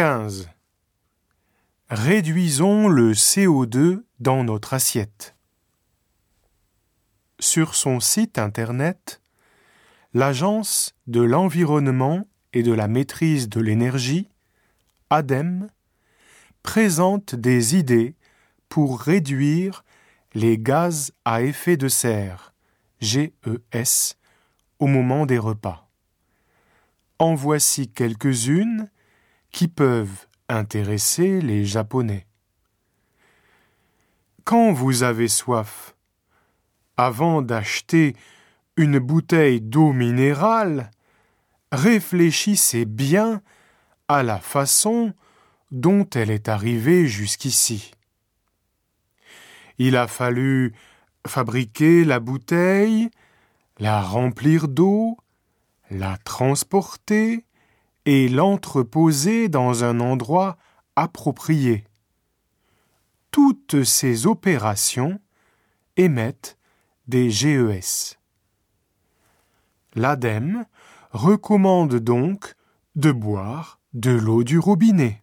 15. Réduisons le CO2 dans notre assiette. Sur son site internet, l'Agence de l'environnement et de la maîtrise de l'énergie, ADEME, présente des idées pour réduire les gaz à effet de serre, GES, au moment des repas. En voici quelques-unes qui peuvent intéresser les Japonais. Quand vous avez soif, avant d'acheter une bouteille d'eau minérale, réfléchissez bien à la façon dont elle est arrivée jusqu'ici. Il a fallu fabriquer la bouteille, la remplir d'eau, la transporter et l'entreposer dans un endroit approprié. Toutes ces opérations émettent des GES. L'ADEME recommande donc de boire de l'eau du robinet.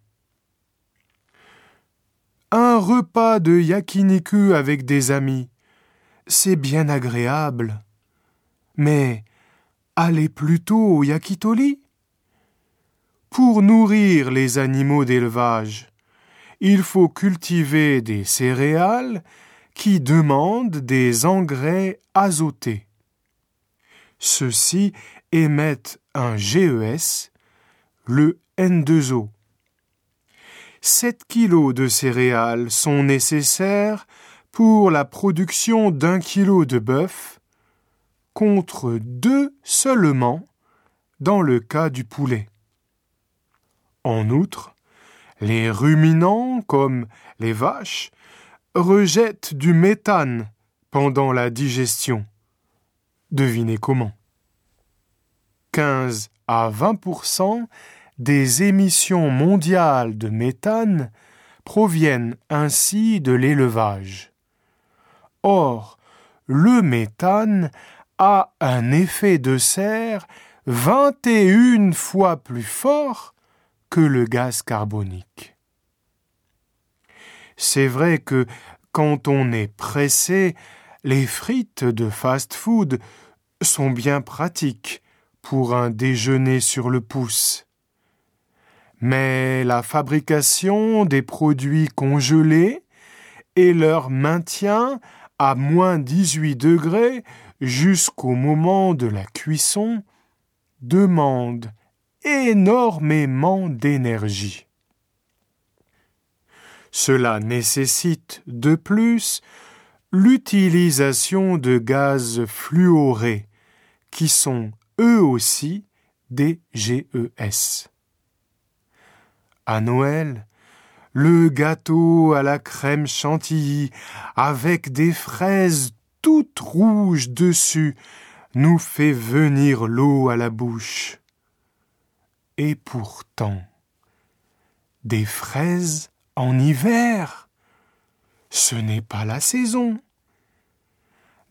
Un repas de yakiniku avec des amis, c'est bien agréable. Mais allez plutôt au yakitori. Pour nourrir les animaux d'élevage, il faut cultiver des céréales qui demandent des engrais azotés. Ceux-ci émettent un GES, le N2O. 7 kilos de céréales sont nécessaires pour la production d'un kilo de bœuf, contre deux seulement dans le cas du poulet. En outre, les ruminants, comme les vaches, rejettent du méthane pendant la digestion. Devinez comment. 15 à 20% des émissions mondiales de méthane proviennent ainsi de l'élevage. Or, le méthane a un effet de serre 21 fois plus fort que le gaz carbonique. C'est vrai que quand on est pressé, les frites de fast-food sont bien pratiques pour un déjeuner sur le pouce. Mais la fabrication des produits congelés et leur maintien à moins 18 degrés jusqu'au moment de la cuisson demandent énormément d'énergie. Cela nécessite de plus l'utilisation de gaz fluorés qui sont eux aussi des GES. À Noël, le gâteau à la crème chantilly avec des fraises toutes rouges dessus nous fait venir l'eau à la bouche. Et pourtant, des fraises en hiver, ce n'est pas la saison.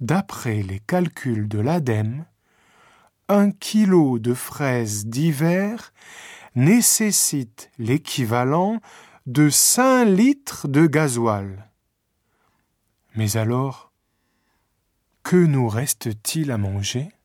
D'après les calculs de l'ADEME, un kilo de fraises d'hiver nécessite l'équivalent de 5 litres de gasoil. Mais alors, que nous reste-t-il à manger?